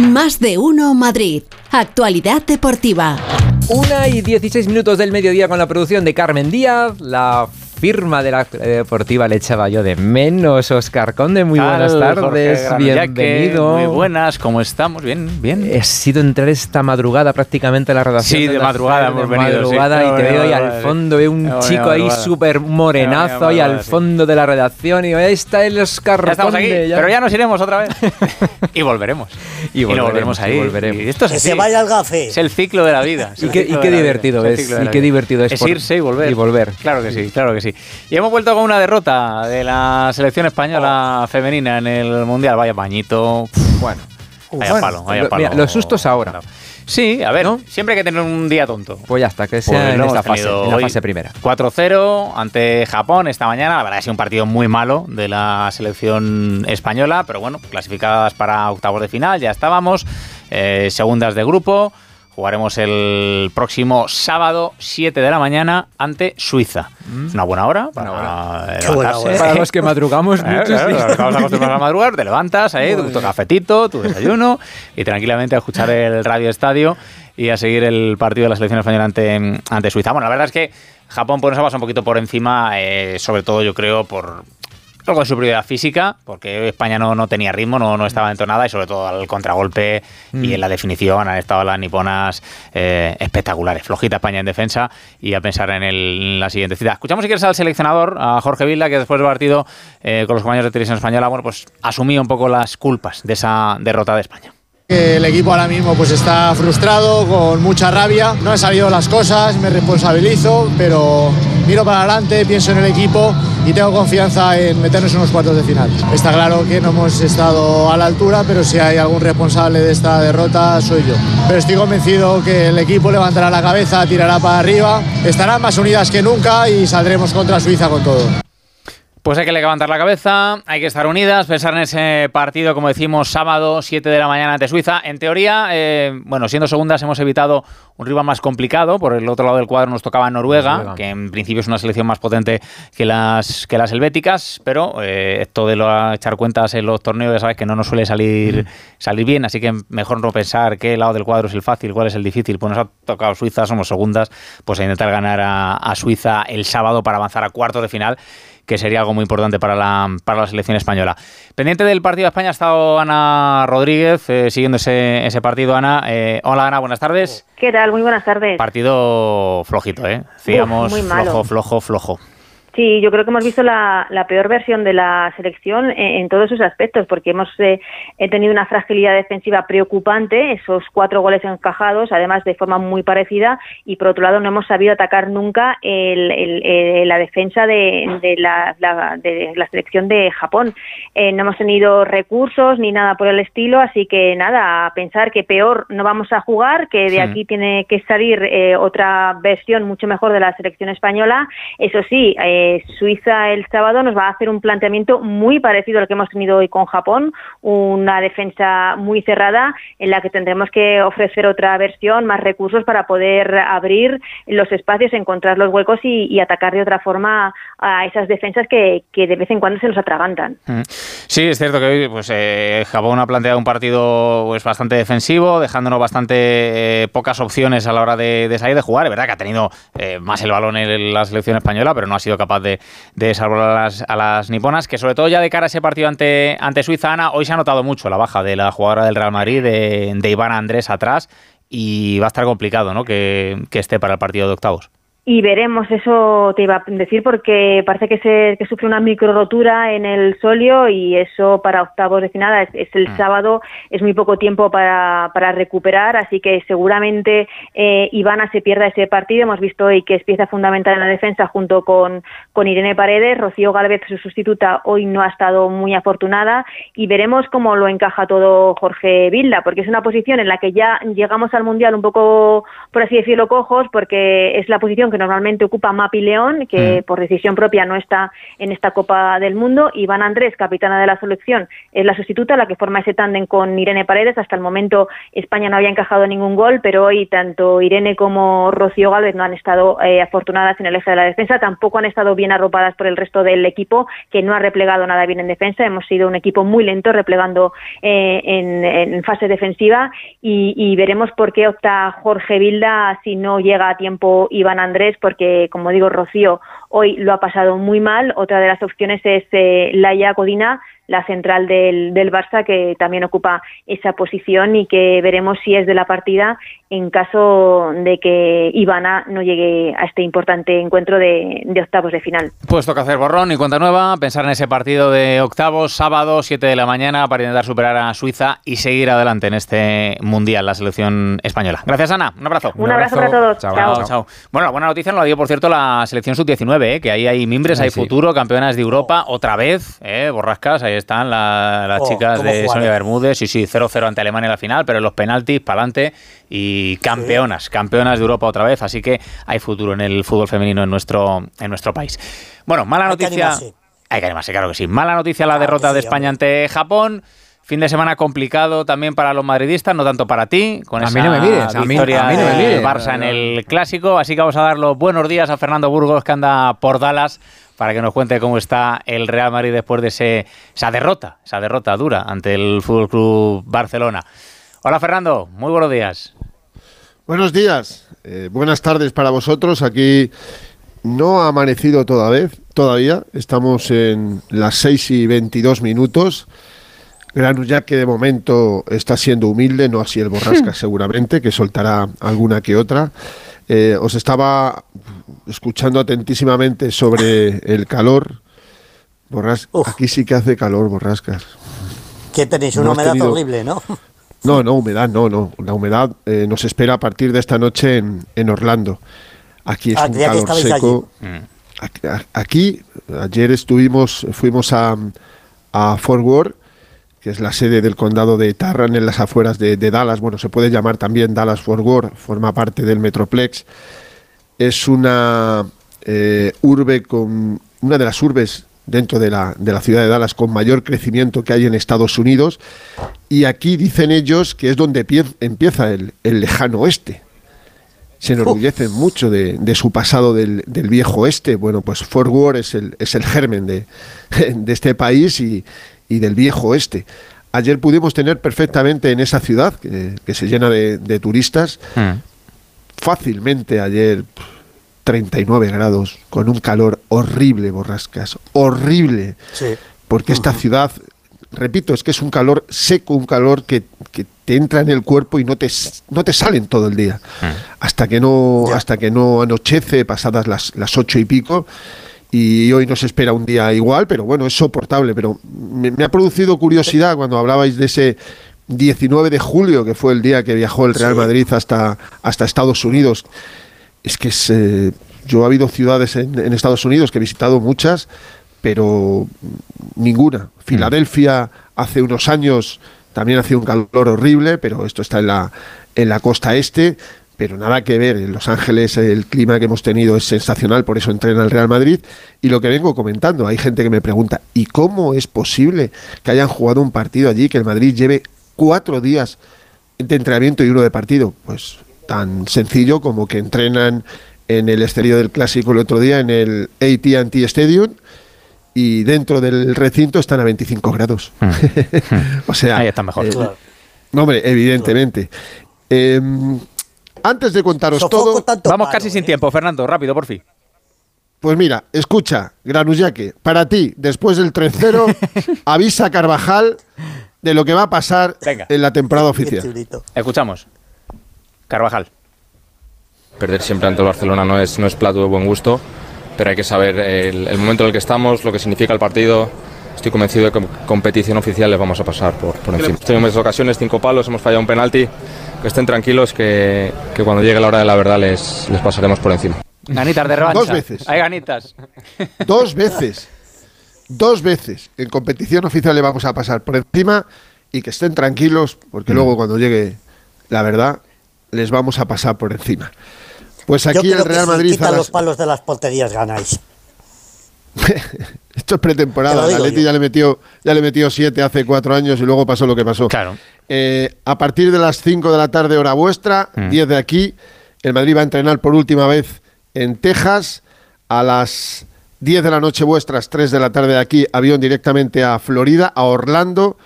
Más de uno Madrid. Actualidad deportiva. Una y 16 minutos del mediodía con la producción de Carmen Díaz, la firma de la deportiva le echaba yo de menos. Oscar Conde, muy buenas tardes, bienvenido. Muy buenas, ¿cómo estamos? Bien, bien. He sido entrar esta madrugada prácticamente a la redacción. Sí, de, madrugada hemos venido. madrugada y te veo ahí al fondo, veo un chico ahí súper morenazo ahí al fondo de la redacción y ahí está el Oscar ya estamos aquí, pero ya nos iremos otra vez. y volveremos. Y volveremos, ahí. volveremos. esto es que se vaya al gafe. Es el ciclo de la vida. Y qué, divertido es. Y qué divertido es. Es irse y volver. Y volver. Claro que sí, claro que sí. Y hemos vuelto con una derrota de la selección española femenina en el Mundial. Vaya pañito. Bueno, vaya palo, vaya palo. los sustos ahora. Sí, a ver, siempre hay que tener un día tonto. Pues ya está, que sea pues en esta fase, en la fase primera. 4-0 ante Japón esta mañana. La verdad ha sido un partido muy malo de la selección española, pero bueno, clasificadas para octavos de final, ya estábamos. Eh, segundas de grupo. Jugaremos el próximo sábado, 7 de la mañana, ante Suiza. Mm. Una buena hora para Para los que madrugamos mucho. Estamos acostumbrados a madrugar, te levantas, ahí, tu, cafetito, tu desayuno y tranquilamente a escuchar el radio estadio y a seguir el partido de la selección española ante, ante Suiza. Bueno, la verdad es que Japón pues, nos ha pasado un poquito por encima, eh, sobre todo yo creo por, con su superioridad física, porque España no, no tenía ritmo, no, no estaba entonada y sobre todo al contragolpe y mm. en la definición han estado las niponas eh, espectaculares. Flojita España en defensa y a pensar en, el, la siguiente cita. Escuchamos si quieres al seleccionador, a Jorge Vilda, que después del partido eh, con los compañeros de televisión española, bueno, pues asumía un poco las culpas de esa derrota de España. El equipo ahora mismo pues está frustrado, con mucha rabia. No he sabido las cosas, me responsabilizo, pero miro para adelante, pienso en el equipo y tengo confianza en meternos en unos cuartos de final. Está claro que no hemos estado a la altura, pero si hay algún responsable de esta derrota soy yo. Pero estoy convencido que el equipo levantará la cabeza, tirará para arriba, estarán más unidas que nunca y saldremos contra Suiza con todo. Pues hay que levantar la cabeza, hay que estar unidas, pensar en ese partido, como decimos, sábado, 7 de la mañana ante Suiza. En teoría, eh, bueno, siendo segundas hemos evitado un rival más complicado. Por el otro lado del cuadro nos tocaba Noruega, que en principio es una selección más potente que las, que las helvéticas, pero eh, esto de lo, echar cuentas en los torneos, ya sabes que no nos suele salir, salir bien, así que mejor no pensar qué lado del cuadro es el fácil, cuál es el difícil. Pues nos ha tocado Suiza, somos segundas, pues a intentar ganar a, a Suiza el sábado para avanzar a cuartos de final que sería algo muy importante para la, para la selección española. Pendiente del partido de España ha estado Ana Rodríguez eh, siguiendo ese, ese, partido. Ana, eh, hola Ana, buenas tardes. ¿Qué tal? Muy buenas tardes. Partido flojito, ¿eh? Digamos, flojo, flojo, flojo. Sí, yo creo que hemos visto la, peor versión de la selección en, todos sus aspectos, porque hemos eh, tenido una fragilidad defensiva preocupante, esos cuatro goles encajados, además de forma muy parecida, y por otro lado no hemos sabido atacar nunca la defensa de, la, de, la, selección de Japón. Eh, no hemos tenido recursos ni nada por el estilo, así que nada, a pensar que peor no vamos a jugar, que de aquí tiene que salir eh, otra versión mucho mejor de la selección española. Eso sí, eh, Suiza el sábado nos va a hacer un planteamiento muy parecido al que hemos tenido hoy con Japón, una defensa muy cerrada en la que tendremos que ofrecer otra versión, más recursos para poder abrir los espacios, encontrar los huecos y, atacar de otra forma a esas defensas que, de vez en cuando se nos atragantan. Mm. Sí, es cierto que hoy pues, eh, Japón ha planteado un partido pues, bastante defensivo, dejándonos bastante eh, pocas opciones a la hora de, salir de jugar. Es verdad que ha tenido eh, más el balón en la selección española, pero no ha sido capaz de, salvar a las, niponas, que sobre todo ya de cara a ese partido ante, Suiza, Ana, hoy se ha notado mucho la baja de la jugadora del Real Madrid, de, Iván Andrés atrás, y va a estar complicado ¿no? que esté para el partido de octavos. Y veremos, eso te iba a decir, porque parece que, se, que sufre una micro rotura en el solio y eso para octavos de final es, el mm. sábado, es muy poco tiempo para, para recuperar, así que seguramente eh, Ivana se pierda ese partido. Hemos visto hoy que es pieza fundamental en la defensa junto con, con Irene Paredes. Rocío Galvez, su sustituta, hoy no ha estado muy afortunada y veremos cómo lo encaja todo Jorge Vilda, porque es una posición en la que ya llegamos al Mundial un poco, por así decirlo, cojos, porque es la posición que que normalmente ocupa Mapi León, que mm. por decisión propia no está en esta Copa del Mundo. Iván Andrés, capitana de la selección, es la sustituta, la que forma ese tándem con Irene Paredes. Hasta el momento España no había encajado ningún gol, pero hoy tanto Irene como Rocío Gálvez no han estado eh, afortunadas en el eje de la defensa. Tampoco han estado bien arropadas por el resto del equipo, que no ha replegado nada bien en defensa. Hemos sido un equipo muy lento replegando eh, en, fase defensiva y, y veremos por qué opta Jorge Vilda si no llega a tiempo Iván Andrés, porque como digo, Rocío hoy lo ha pasado muy mal. Otra de las opciones es eh, Laia Codina, la central del, del Barça, que también ocupa esa posición y que veremos si es de la partida en caso de que Ivana no llegue a este importante encuentro de, octavos de final. Pues toca hacer borrón y cuenta nueva, pensar en ese partido de octavos, sábado, 7 de la mañana, para intentar superar a Suiza y seguir adelante en este Mundial, la selección española. Gracias, Ana. Un abrazo. Un, abrazo, para todos. Chao. Chao. Bueno, la buena noticia nos la dio, por cierto, la selección sub-19, ¿eh? que ahí hay mimbres, hay futuro, campeonas de Europa, otra vez, ¿eh? borrascas, ahí están las oh, chicas de Sonia Bermúdez, sí, sí, 0-0 ante Alemania en la final, pero en los penaltis, para adelante y campeonas, campeonas de Europa otra vez, así que hay futuro en el fútbol femenino en nuestro, en nuestro país. Bueno, mala noticia. hay que animarse, claro que sí. Mala noticia la derrota de España ante Japón. Fin de semana complicado también para los madridistas, no tanto para ti, con esa no me victoria de Barça en el Clásico. Así que vamos a dar los buenos días a Fernando Burgos, que anda por Dallas, para que nos cuente cómo está el Real Madrid después de ese, esa derrota, esa derrota dura ante el Fútbol Club Barcelona. Hola Fernando, muy buenos días. Buenos días, eh, buenas tardes para vosotros. Aquí no ha amanecido toda vez, todavía. Estamos en las 6 y 22 minutos. Ya que de momento está siendo humilde, no así el Borrasca seguramente, que soltará alguna que otra. Eh, os estaba escuchando atentísimamente sobre el calor. aquí sí que hace calor, Borrascas. Que tenéis una humedad horrible, ¿no? No, no, humedad, no, no. La humedad eh, nos espera a partir de esta noche en, en Orlando. Aquí es ah, un calor seco. Mm. Aquí, ayer estuvimos, fuimos a, a Fort Worth, que es la sede del condado de Tarrant en las afueras de, Dallas. Bueno, se puede llamar también Dallas Fort Worth, forma parte del Metroplex. Es una eh, urbe con una de las urbes dentro de la, de la ciudad de Dallas con mayor crecimiento que hay en Estados Unidos. Y aquí dicen ellos que es donde empieza el, lejano oeste. Se enorgullecen mucho de, su pasado del, viejo oeste. Bueno, pues Fort Worth es el, es el germen de, este país y, del viejo oeste. Ayer pudimos tener perfectamente en esa ciudad, que, se llena de, turistas, hmm. fácilmente ayer 39 grados, con un calor horrible, borrascas, horrible. Porque esta ciudad, repito, es que es un calor seco, un calor que, te entra en el cuerpo y no te, no te salen todo el día. Mm. Hasta que no, hasta que no anochece, pasadas las, las ocho y pico. Y hoy nos espera un día igual, pero bueno, es soportable. Pero me, ha producido curiosidad cuando hablabais de ese 19 de julio, que fue el día que viajó el Real Madrid hasta, hasta Estados Unidos es que es, eh, yo ha habido ciudades en, Estados Unidos que he visitado muchas, pero ninguna. Filadelfia hace unos años también hacía un calor horrible, pero esto está en la, en la costa este, pero nada que ver. En Los Ángeles el clima que hemos tenido es sensacional, por eso entrena el Real Madrid. Y lo que vengo comentando, hay gente que me pregunta, ¿y cómo es posible que hayan jugado un partido allí, que el Madrid lleve cuatro días de entrenamiento y uno de partido? Pues tan sencillo como que entrenan en el exterior del clásico el otro día en el AT&T Stadium y dentro del recinto están a 25 grados. Hmm. o sea, ahí está mejor. Eh, no, hombre, evidentemente. Em, antes de contaros todo, vamos casi sin tiempo, Fernando, rápido, por fin. Pues mira, escucha, Granullaque, para ti, después del 3-0, avisa a Carvajal de lo que va a pasar en la temporada oficial. Escuchamos. Carvajal. Perder siempre ante el Barcelona no es, no es plato de buen gusto, pero hay que saber el, momento en el que estamos, lo que significa el partido. Estoy convencido de que en competición oficial les vamos a pasar por, por encima. Tuvimos ocasiones, cinco palos, hemos fallado un penalti. Que estén tranquilos, que, que cuando llegue la hora de la verdad les, les pasaremos por encima. Ganitas de revancha. Dos veces. Hay ganitas. Dos veces. Dos veces. En competición oficial le vamos a pasar por encima y que estén tranquilos, porque mm. luego cuando llegue la verdad les vamos a pasar por encima. Pues aquí el Real Madrid. Si los palos de las porterías ganáis. Esto es pretemporada. El Atleti ya le metió ya le metió siete hace cuatro años y luego pasó lo que pasó. Claro. Eh, a partir de las 5 de la tarde hora vuestra, 10 mm. de aquí, el Madrid va a entrenar por última vez en Texas. A las 10 de la noche vuestras, 3 de la tarde de aquí, avión directamente a Florida, a Orlando.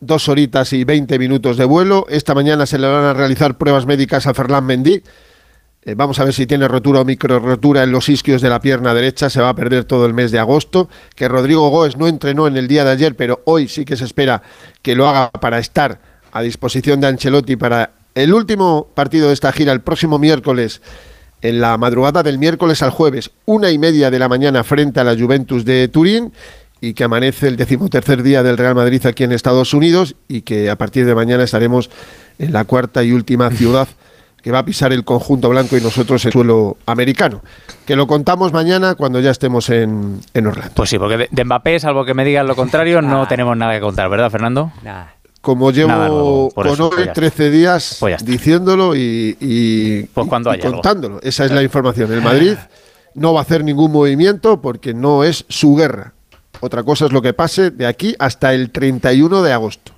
Dos horitas y 20 minutos de vuelo. Esta mañana se le van a realizar pruebas médicas a Ferland Mendy. Eh, vamos a ver si tiene rotura o micro rotura en los isquios de la pierna derecha. Se va a perder todo el mes de agosto. Que Rodrigo Goes no entrenó en el día de ayer, pero hoy sí que se espera que lo haga para estar a disposición de Ancelotti para el último partido de esta gira el próximo miércoles, en la madrugada del miércoles al jueves, una y media de la mañana frente a la Juventus de Turín y que amanece el decimotercer día del Real Madrid aquí en Estados Unidos y que a partir de mañana estaremos en la cuarta y última ciudad que va a pisar el conjunto blanco y nosotros el suelo americano. Que lo contamos mañana cuando ya estemos en, Orlando. Pues sí, porque de, Mbappé, salvo que me digan lo contrario, no tenemos nada que contar, ¿verdad, Fernando? Nada como llevo con hoy 13 días pues diciéndolo y, pues contándolo. Esa es la información. El Madrid no va a hacer ningún movimiento porque no es su guerra. Otra cosa es lo que pase de aquí hasta el 31 de agosto.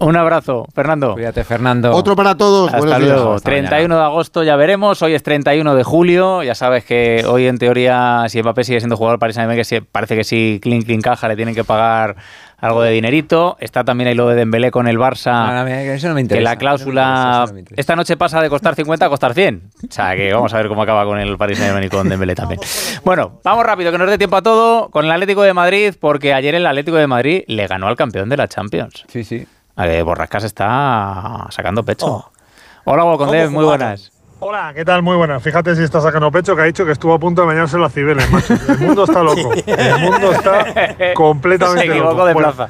Un abrazo, Fernando. Cuídate, Fernando. Otro para todos. Hasta luego. 31 de agosto ya veremos. Hoy es 31 de julio. Ya sabes que hoy, en teoría, si Mbappé sigue siendo jugador para Saint-Germain, que parece que sí, clink, clink, caja, le tienen que pagar algo de dinerito. Está también ahí lo de Dembélé con el Barça. que la cláusula esta noche pasa de costar 50 a costar 100. O sea, que vamos a ver cómo acaba con el Paris Saint-Germain y con Dembélé también. Bueno, vamos rápido, que nos dé tiempo a todo con el Atlético de Madrid, porque ayer el Atlético de Madrid le ganó al campeón de la Champions. Sí, sí. A Borrascas está sacando pecho. Oh. Hola, Volcondé, muy buenas. Hola, ¿qué tal? Muy buenas. Fíjate si está sacando pecho que ha dicho que estuvo a punto de bañarse en las cibeles, macho. El mundo está loco. El mundo está completamente Se equivocó de plaza.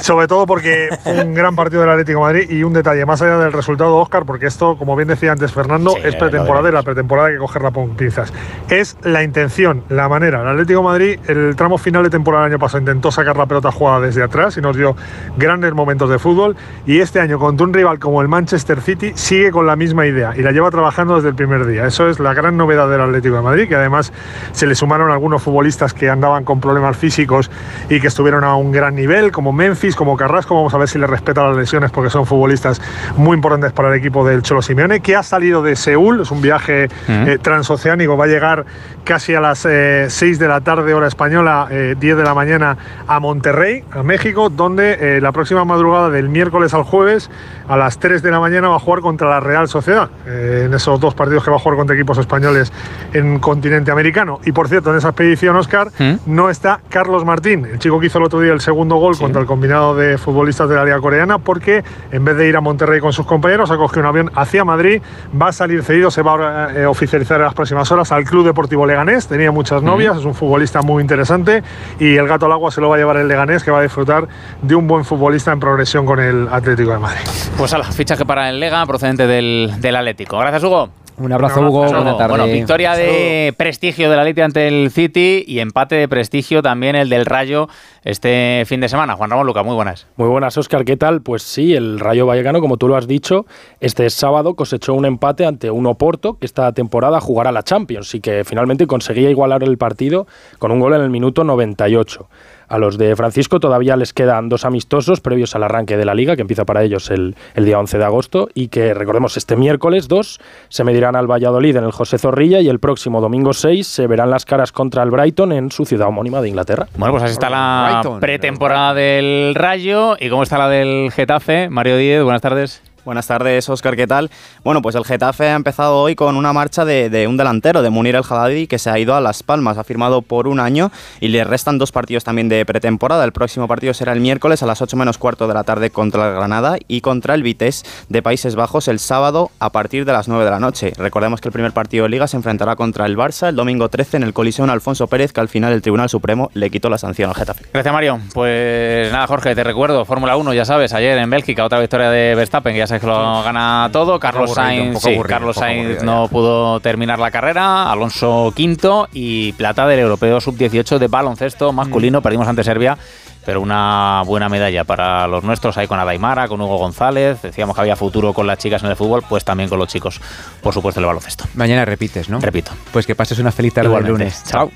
Sobre todo porque fue un gran partido del Atlético de Madrid y un detalle más allá del resultado, Oscar, porque esto, como bien decía antes Fernando, es pretemporada y la pretemporada hay que cogerla con pinzas. Es la intención, la manera. El Atlético de Madrid, el tramo final de temporada del año pasado, intentó sacar la pelota jugada desde atrás y nos dio grandes momentos de fútbol. Y este año, contra un rival como el Manchester City, sigue con la misma idea y la lleva trabajando desde el primer día. Eso es la gran novedad del Atlético de Madrid, que además se le sumaron algunos futbolistas que andaban con problemas físicos y que estuvieron a un gran nivel, como Memphis, como Carrasco. Vamos a ver si le respeta las lesiones porque son futbolistas muy importantes para el equipo del Cholo Simeone, que ha salido de Seúl. Es un viaje eh, transoceánico. Va a llegar casi a las 6 eh, de la tarde, hora española, 10 eh, de la mañana, a Monterrey, a México, donde la próxima madrugada del miércoles al jueves, a las 3 de la mañana, va a jugar contra la Real Sociedad. en esos dos partidos que va a jugar contra equipos españoles en continente americano. Y por cierto, en esa expedición, Oscar, no está Carlos Martín, el chico que hizo el otro día el segundo gol contra el combinado de futbolistas de la Liga Coreana, porque en vez de ir a Monterrey con sus compañeros, ha cogido un avión hacia Madrid, va a salir cedido, se va a eh, oficializar en las próximas horas al Club Deportivo Leganés, tenía muchas novias, es un futbolista muy interesante y el gato al agua se lo va a llevar el Leganés, que va a disfrutar de un buen futbolista en progresión con el Atlético de Madrid. Pues a la fichaje para el Lega procedente del, del Atlético. Gracias, Hugo. Un abrazo, Hugo. Buenas tardes. Bueno, victoria de prestigio de la Leti ante el City y empate de prestigio también el del Rayo este fin de semana. Juan Ramón Luca, muy buenas. Muy buenas, Óscar. ¿Qué tal? Pues sí, el Rayo Vallecano, como tú lo has dicho, este sábado cosechó un empate ante un Oporto que esta temporada jugará la Champions y que finalmente conseguía igualar el partido con un gol en el minuto 98. A los de Francisco todavía les quedan dos amistosos previos al arranque de la liga, que empieza para ellos el, día 11 de agosto, y que recordemos este miércoles 2 se medirán al Valladolid en el José Zorrilla y el próximo domingo 6 se verán las caras contra el Brighton en su ciudad homónima de Inglaterra. Bueno, pues así está la pretemporada del Rayo y cómo está la del Getafe. Mario Díez, buenas tardes. Buenas tardes, Oscar, ¿qué tal? Bueno, pues el Getafe ha empezado hoy con una marcha de, un delantero, de Munir El Haddadi, que se ha ido a Las Palmas, ha firmado por un año y le restan dos partidos también de pretemporada. El próximo partido será el miércoles a las 8 menos cuarto de la tarde contra el Granada y contra el Vitesse de Países Bajos el sábado a partir de las 9 de la noche. Recordemos que el primer partido de Liga se enfrentará contra el Barça el domingo 13 en el colisión Alfonso Pérez, que al final el Tribunal Supremo le quitó la sanción al Getafe. Gracias, Mario. Pues nada, Jorge, te recuerdo, Fórmula 1, ya sabes, ayer en Bélgica, otra victoria de Verstappen, que ya que lo gana todo. Carlos Sainz, Carlos Sainz no pudo terminar la carrera. Alonso quinto y plata del europeo sub-18 de baloncesto masculino. Mm. Perdimos ante Serbia pero una buena medalla para los nuestros ahí con Adaimara, con Hugo González. Decíamos que había futuro con las chicas en el fútbol, pues también con los chicos, por supuesto, el baloncesto. Mañana repites, ¿no? Repito. Pues que pases una feliz tarde el lunes. Chao.